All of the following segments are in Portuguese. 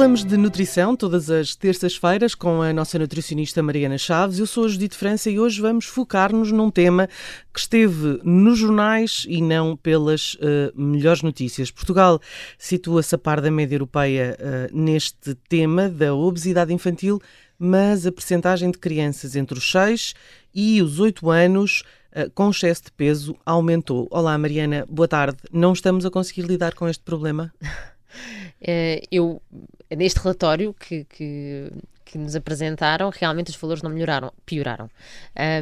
Falamos de nutrição todas as terças-feiras com a nossa nutricionista Mariana Chaves. Eu sou a Judite França e hoje vamos focar-nos num tema que esteve nos jornais e não pelas uh, melhores notícias. Portugal situa-se a par da média europeia uh, neste tema da obesidade infantil, mas a percentagem de crianças entre os 6 e os 8 anos uh, com excesso de peso aumentou. Olá Mariana, boa tarde. Não estamos a conseguir lidar com este problema? Eu, neste relatório que, que, que, nos apresentaram, realmente os valores não melhoraram, pioraram.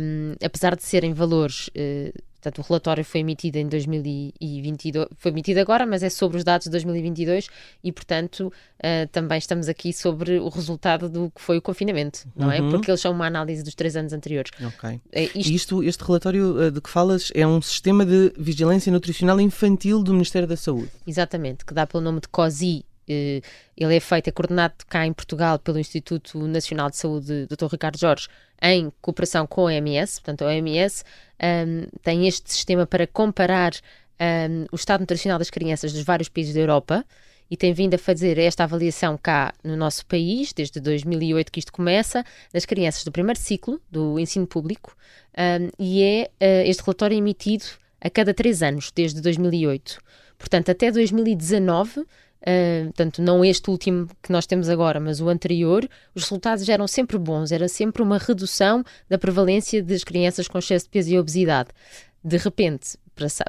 Um, apesar de serem valores. Uh, Portanto, o relatório foi emitido em 2022, foi emitido agora, mas é sobre os dados de 2022 e, portanto, uh, também estamos aqui sobre o resultado do que foi o confinamento, não é? uhum. é? Porque eles são uma análise dos três anos anteriores. Ok. É, isto... isto... este relatório de que falas é um sistema de vigilância nutricional infantil do Ministério da Saúde. Exatamente, que dá pelo nome de COSI ele é feito, é coordenado cá em Portugal pelo Instituto Nacional de Saúde Dr. Ricardo Jorge, em cooperação com a OMS. Portanto, a OMS um, tem este sistema para comparar um, o estado nutricional das crianças dos vários países da Europa e tem vindo a fazer esta avaliação cá no nosso país, desde 2008 que isto começa, das crianças do primeiro ciclo do ensino público, um, e é uh, este relatório emitido a cada três anos, desde 2008. Portanto, até 2019 Uh, portanto, não este último que nós temos agora, mas o anterior, os resultados eram sempre bons, era sempre uma redução da prevalência das crianças com excesso de peso e obesidade. De repente,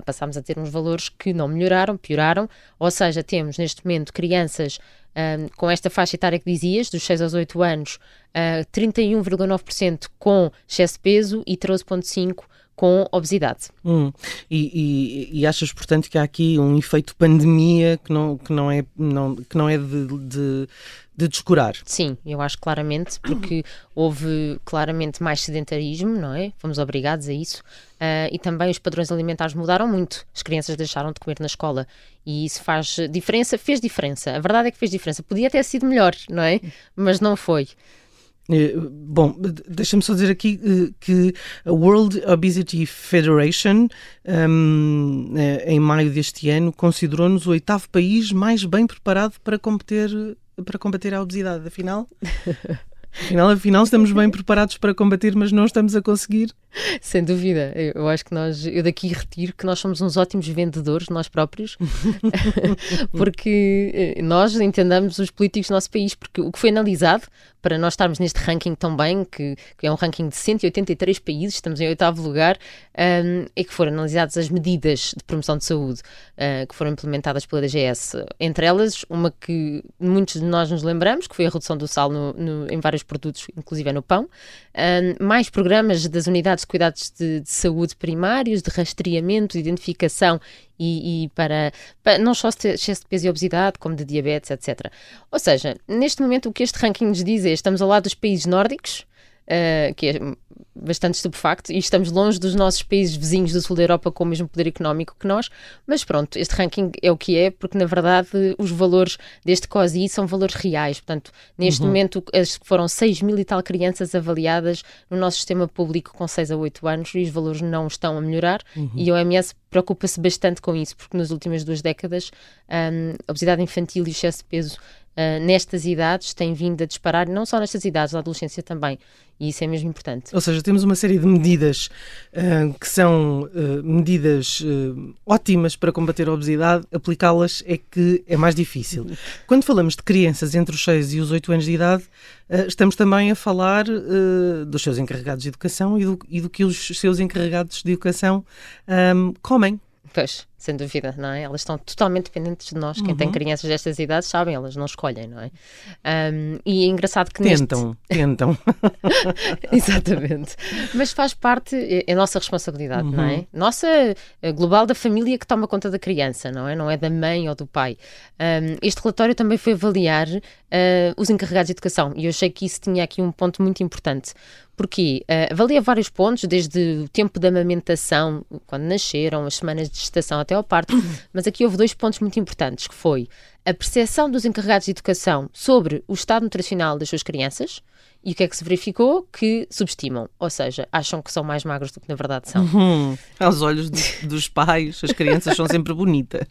passámos a ter uns valores que não melhoraram, pioraram, ou seja, temos neste momento crianças ah, com esta faixa etária que dizias, dos 6 aos 8 anos, uh, ah, 31,9% com excesso de peso e 13,5% com obesidade. Hum. E, e, e, achas, portanto, que há aqui um efeito pandemia que não, que não é, não, que não é de, de, de descurar? Sim, eu acho claramente, porque houve claramente mais sedentarismo, não é? Fomos obrigados a isso. Uh, e também os padrões alimentares mudaram muito. As crianças deixaram de comer na escola e isso faz diferença, fez diferença. A verdade é que fez diferença. Podia ter sido melhor, não é? Mas não foi. Eh, bom, deixa-me só dizer aqui eh, que a World Obesity Federation, um, eh, em maio deste ano, considerou-nos o oitavo país mais bem preparado para combater, para combater a obesidade. Afinal, afinal, afinal, estamos bem preparados para combater, mas não estamos a conseguir. Sem dúvida. Eu acho que nós, eu daqui retiro que nós somos uns ótimos vendedores, nós próprios, porque nós entendamos os políticos do nosso país, porque o que foi analisado para nós estarmos neste ranking tão bem, que, que é um ranking de 183 países, estamos em oitavo lugar, um, é que foram analisadas as medidas de promoção de saúde uh, que foram implementadas pela DGS. Entre elas, uma que muitos de nós nos lembramos, que foi a redução do sal no, no, em vários produtos, inclusive no pão, um, mais programas das unidades de cuidados de, de saúde primários, de rastreamento, de identificação e, e para, para, não só excesso de peso e obesidade, como de diabetes, etc. Ou seja, neste momento o que este ranking nos diz é estamos ao lado dos países nórdicos, uh, que é bastante estupefacto, e estamos longe dos nossos países vizinhos do sul da Europa com o mesmo poder económico que nós, mas pronto, este ranking é o que é, porque na verdade os valores deste COSI são valores reais, portanto, neste uhum. momento foram 6 mil e tal crianças avaliadas no nosso sistema público com 6 a 8 anos e os valores não estão a melhorar uhum. e a OMS preocupa-se bastante com isso, porque nas últimas duas décadas um, a obesidade infantil e o excesso de peso uh, nestas idades tem vindo a disparar, não só nestas idades, na adolescência também. E isso é mesmo importante. Ou seja, temos uma série de medidas uh, que são uh, medidas ótimas para combater a obesidade, aplicá-las é que é mais difícil. Quando falamos de crianças entre os 6 e os 8 anos de idade, estamos também a falar dos seus encarregados de educação e do, e do que os seus encarregados de educação um, comem. Pois, sem dúvida, não é? Elas estão totalmente dependentes de nós. Quem uhum. tem crianças destas idades sabem, elas não escolhem, não é? Um, e é engraçado que tentam, neste... tentam. Exatamente. Mas faz parte, é, é nossa responsabilidade, uhum. não é? Uhum. Nossa, é global da família que toma conta da criança, não é? Não é da mãe ou do pai. Um, este relatório também foi avaliar uh, os encarregados de educação e eu achei que isso tinha aqui um ponto muito importante porque uh, avalia vários pontos, desde o tempo da amamentação, quando nasceram, as semanas de gestação até ao parto, mas aqui houve dois pontos muito importantes, que foi a percepção dos encarregados de educação sobre o estado nutricional das suas crianças, e o que é que se verificou? Que subestimam, ou seja, acham que são mais magros do que na verdade são. Uhum. Aos olhos de, dos pais, as crianças são sempre bonitas.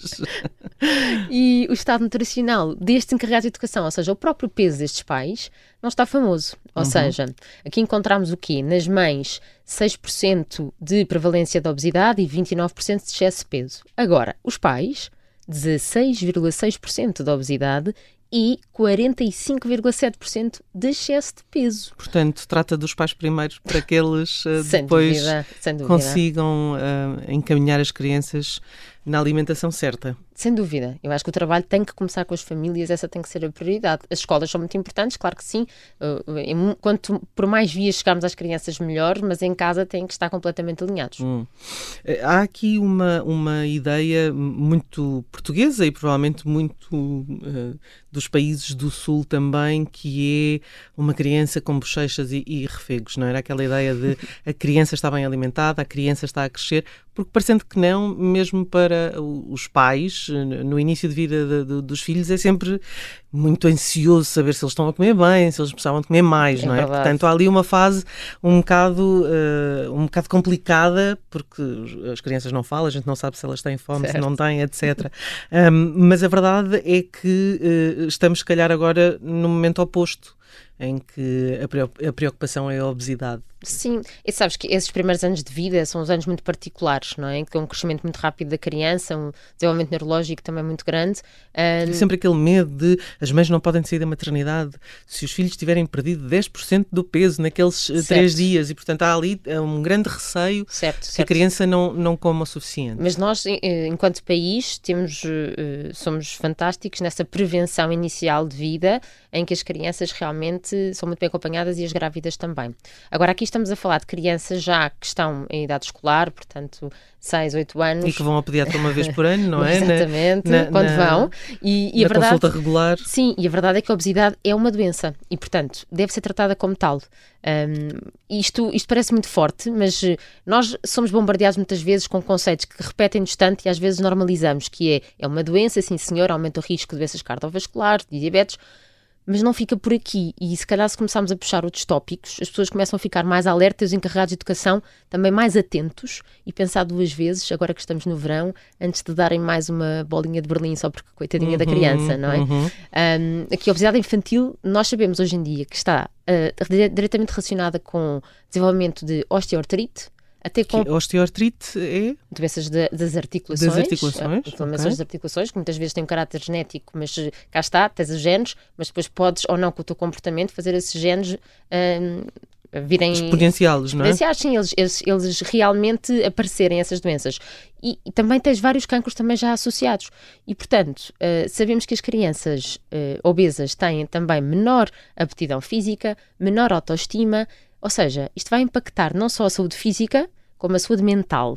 E o estado nutricional destes encarregados de educação, ou seja, o próprio peso destes pais, não está famoso. Ou uhum. seja, aqui encontramos o quê? Nas mães, 6% de prevalência de obesidade e 29% de excesso de peso. Agora, os pais, 16,6% de obesidade e 45,7% de excesso de peso. Portanto, trata dos pais primeiros para que eles uh, depois dúvida, consigam uh, encaminhar as crianças na alimentação certa. Sem dúvida. Eu acho que o trabalho tem que começar com as famílias, essa tem que ser a prioridade. As escolas são muito importantes, claro que sim. Uh, quanto por mais vias chegarmos às crianças, melhor, mas em casa têm que estar completamente alinhados. Hum. Eh, há aqui uma, uma ideia muito portuguesa e provavelmente muito uh, dos países do Sul também, que é uma criança com bochechas e, e refegos, não era? Aquela ideia de a criança está bem alimentada, a criança está a crescer, porque parecendo que não, mesmo para os pais, no início de vida de, de, dos filhos, é sempre muito ansioso saber se eles estão a comer bem, se eles precisavam de comer mais, é não é? Verdade. Portanto, há ali uma fase um bocado, uh, um bocado complicada, porque as crianças não falam, a gente não sabe se elas têm fome, certo. se não têm, etc. um, mas a verdade é que uh, estamos, se calhar, agora no momento oposto em que a preocupação é a obesidade. Sim, e sabes que esses primeiros anos de vida são os anos muito particulares, não é? Que é um crescimento muito rápido da criança, um desenvolvimento neurológico também muito grande. Um... É sempre aquele medo de as mães não podem sair da maternidade se os filhos tiverem perdido 10% do peso naqueles eh, certo. três dias e, portanto, há ali eh, um grande receio certo, que certo. a criança não, não coma o suficiente. Mas nós, eh, enquanto país, temos, somos fantásticos nessa prevenção inicial de vida em que as crianças realmente são muito bem acompanhadas e as grávidas também. Agora, aqui estamos a falar de crianças já que estão em idade escolar, portanto, 6, 8 anos. E que vão ao pediatra uma vez por ano, não é? Exatamente, na, quando na, vão. E, e a verdade, consulta regular. Sim, e a verdade é que a obesidade é uma doença e, portanto, deve ser tratada como tal. Um, isto, isto parece muito forte, mas nós somos bombardeados muitas vezes com conceitos que repetem distante e às vezes normalizamos, que é, é uma doença, sim senhor, aumenta o risco de doenças cardiovasculares, de diabetes, mas não fica por aqui. E se calhar, se começarmos a puxar outros tópicos, as pessoas começam a ficar mais alertas, os encarregados de educação também mais atentos e pensar duas vezes, agora que estamos no verão, antes de darem mais uma bolinha de Berlim só porque coitadinha uhum, da criança, não é? Uhum. Um, aqui a obesidade infantil, nós sabemos hoje em dia que está uh, diretamente relacionada com desenvolvimento de osteoartrite, até com... Que osteoartrite é? Doenças de, das articulações. Das articulações. Inflamações okay. das articulações, que muitas vezes têm um caráter genético, mas eh, cá está, tens os genes, mas depois podes ou não com o teu comportamento fazer esses genes um, virem exponenciais, não é? Exponenciais, sim, eles, eles, eles realmente aparecerem essas doenças. E, e, também tens vários cancros também já associados. E, portanto, uh, sabemos que as crianças uh, obesas têm também menor aptidão física, menor autoestima, ou seja, isto vai impactar não só a saúde física, como a saúde mental.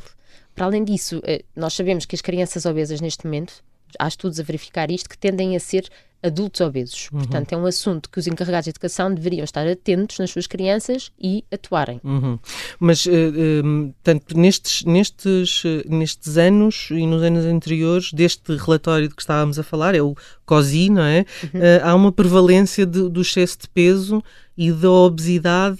Para além disso, eh, nós sabemos que as crianças obesas neste momento, há estudos a verificar isto, que tendem a ser adultos obesos. Uhum. Portanto, é um assunto que os encarregados de educação deveriam estar atentos nas suas crianças e atuarem. Uhum. Mas, uh, uh, tanto nestes, nestes, uh, nestes anos e nos anos anteriores, deste relatório de que estávamos a falar, é o COSI, não é? Uhum. há uma prevalência de, do excesso de peso e da obesidade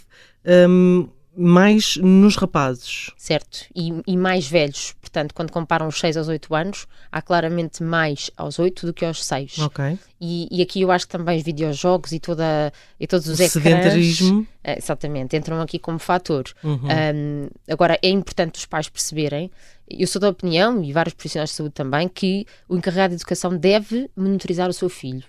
um, mais nos rapazes. Certo, e, e, mais velhos. Portanto, quando comparam os 6 aos 8 anos, há claramente mais aos 8 do que aos 6. Ok. E, e aqui eu acho que também os videojogos e, toda, e todos os o ecrãs... sedentarismo. É, exatamente, entram aqui como fator. Uhum. Um, agora, é importante os pais perceberem, eu sou da opinião, e vários profissionais de saúde também, que o encarregado de educação deve monitorizar o seu filho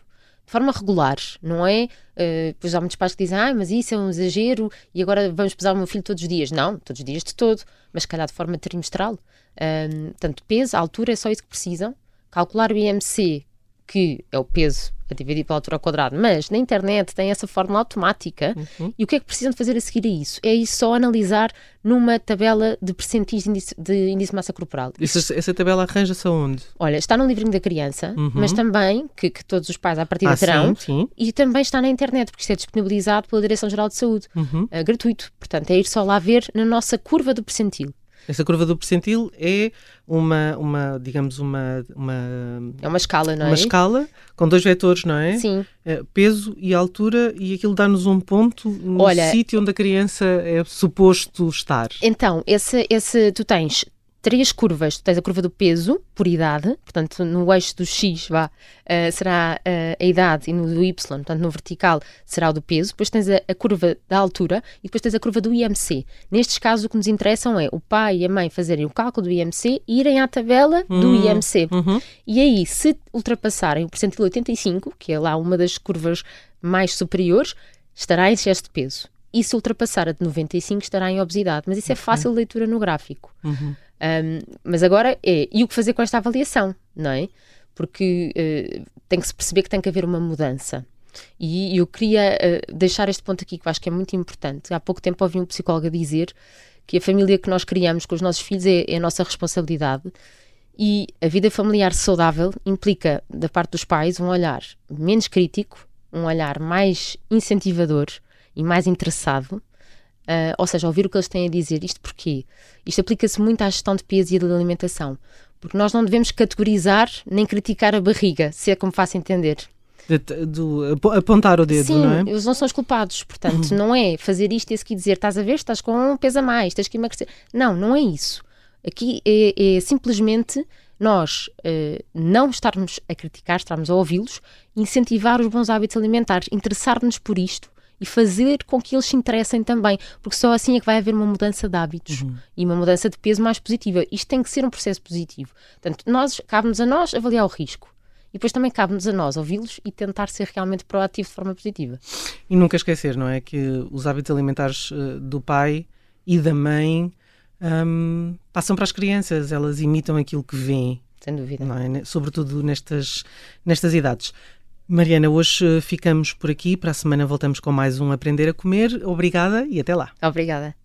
de forma regular, não é? Uh, pois há muitos pais que dizem, ah, mas isso é um exagero e agora vamos pesar o meu filho todos os dias. Não, todos os dias de todo, mas calhar de forma trimestral. Um, tanto peso, altura, é só isso que precisam. Calcular o IMC, que é o peso a dividir pela altura ao quadrado, mas na internet tem essa fórmula automática uhum. e o que é que precisam de fazer a seguir a isso? É isso só analisar numa tabela de percentis de índice de, índice de massa corporal. Isso, essa tabela arranja-se aonde? Olha, está no livrinho da criança, uhum. mas também, que, que, todos os pais à partida ah, terão, sim, sim. e também está na internet, porque isto é disponibilizado pela Direção-Geral de Saúde, uhum. uh, gratuito. Portanto, é ir só lá ver na nossa curva do percentil. Essa curva do percentil é uma, uma digamos, uma, uma... É uma escala, não é? Uma escala com dois vetores, não é? Sim. É, peso e altura e aquilo dá-nos um ponto no sítio onde a criança é suposto estar. Então, esse, esse, tu tens três curvas. Tu tens a curva do peso, por idade, portanto, no eixo do X vá, uh, será uh, a idade e no do Y, portanto, no vertical será o do peso. Depois tens a, a, curva da altura e depois tens a curva do IMC. Nestes casos, o que nos interessam é o pai e a mãe fazerem o cálculo do IMC e irem à tabela do hum, IMC. Uhum. E aí, se ultrapassarem o percentil 85, que é lá uma das curvas mais superiores, estará em excesso de peso. E se ultrapassar a de 95, estará em obesidade. Mas isso é fácil de leitura no gráfico. Uhum. Um, mas agora é, e o que fazer com esta avaliação, não é? Porque uh, tem que se perceber que tem que haver uma mudança. E eu queria uh, deixar este ponto aqui que eu acho que é muito importante. Há pouco tempo ouvi um psicólogo dizer que a família que nós criamos com os nossos filhos é, é a nossa responsabilidade e a vida familiar saudável implica, da parte dos pais, um olhar menos crítico, um olhar mais incentivador e mais interessado Uh, ou seja, ouvir o que eles têm a dizer. Isto porquê? Isto aplica-se muito à gestão de peso e da alimentação. Porque nós não devemos categorizar nem criticar a barriga, se é como faço entender. De, do, apontar o dedo, Sim, não é? eles não são os culpados. Portanto, uhum. não é fazer isto e aqui dizer estás a ver, estás com um peso a mais, tens que emagrecer. Não, não é isso. Aqui é, é simplesmente nós uh, não estarmos a criticar, estarmos a ouvi-los, incentivar os bons hábitos alimentares, interessar-nos por isto e fazer com que eles se interessem também, porque só assim é que vai haver uma mudança de hábitos uhum. e uma mudança de peso mais positiva. Isto tem que ser um processo positivo. Portanto, nós, cabe-nos a nós avaliar o risco. E depois também cabe-nos a nós ouvi-los e tentar ser realmente proativo de forma positiva. E nunca esquecer, não é? Que os hábitos alimentares uh, do pai e da mãe um, passam para as crianças, elas imitam aquilo que veem. Sem dúvida. É? Sobretudo nestas, nestas idades. Mariana, hoje ficamos por aqui. Para a semana voltamos com mais um Aprender a Comer. Obrigada e até lá. Obrigada.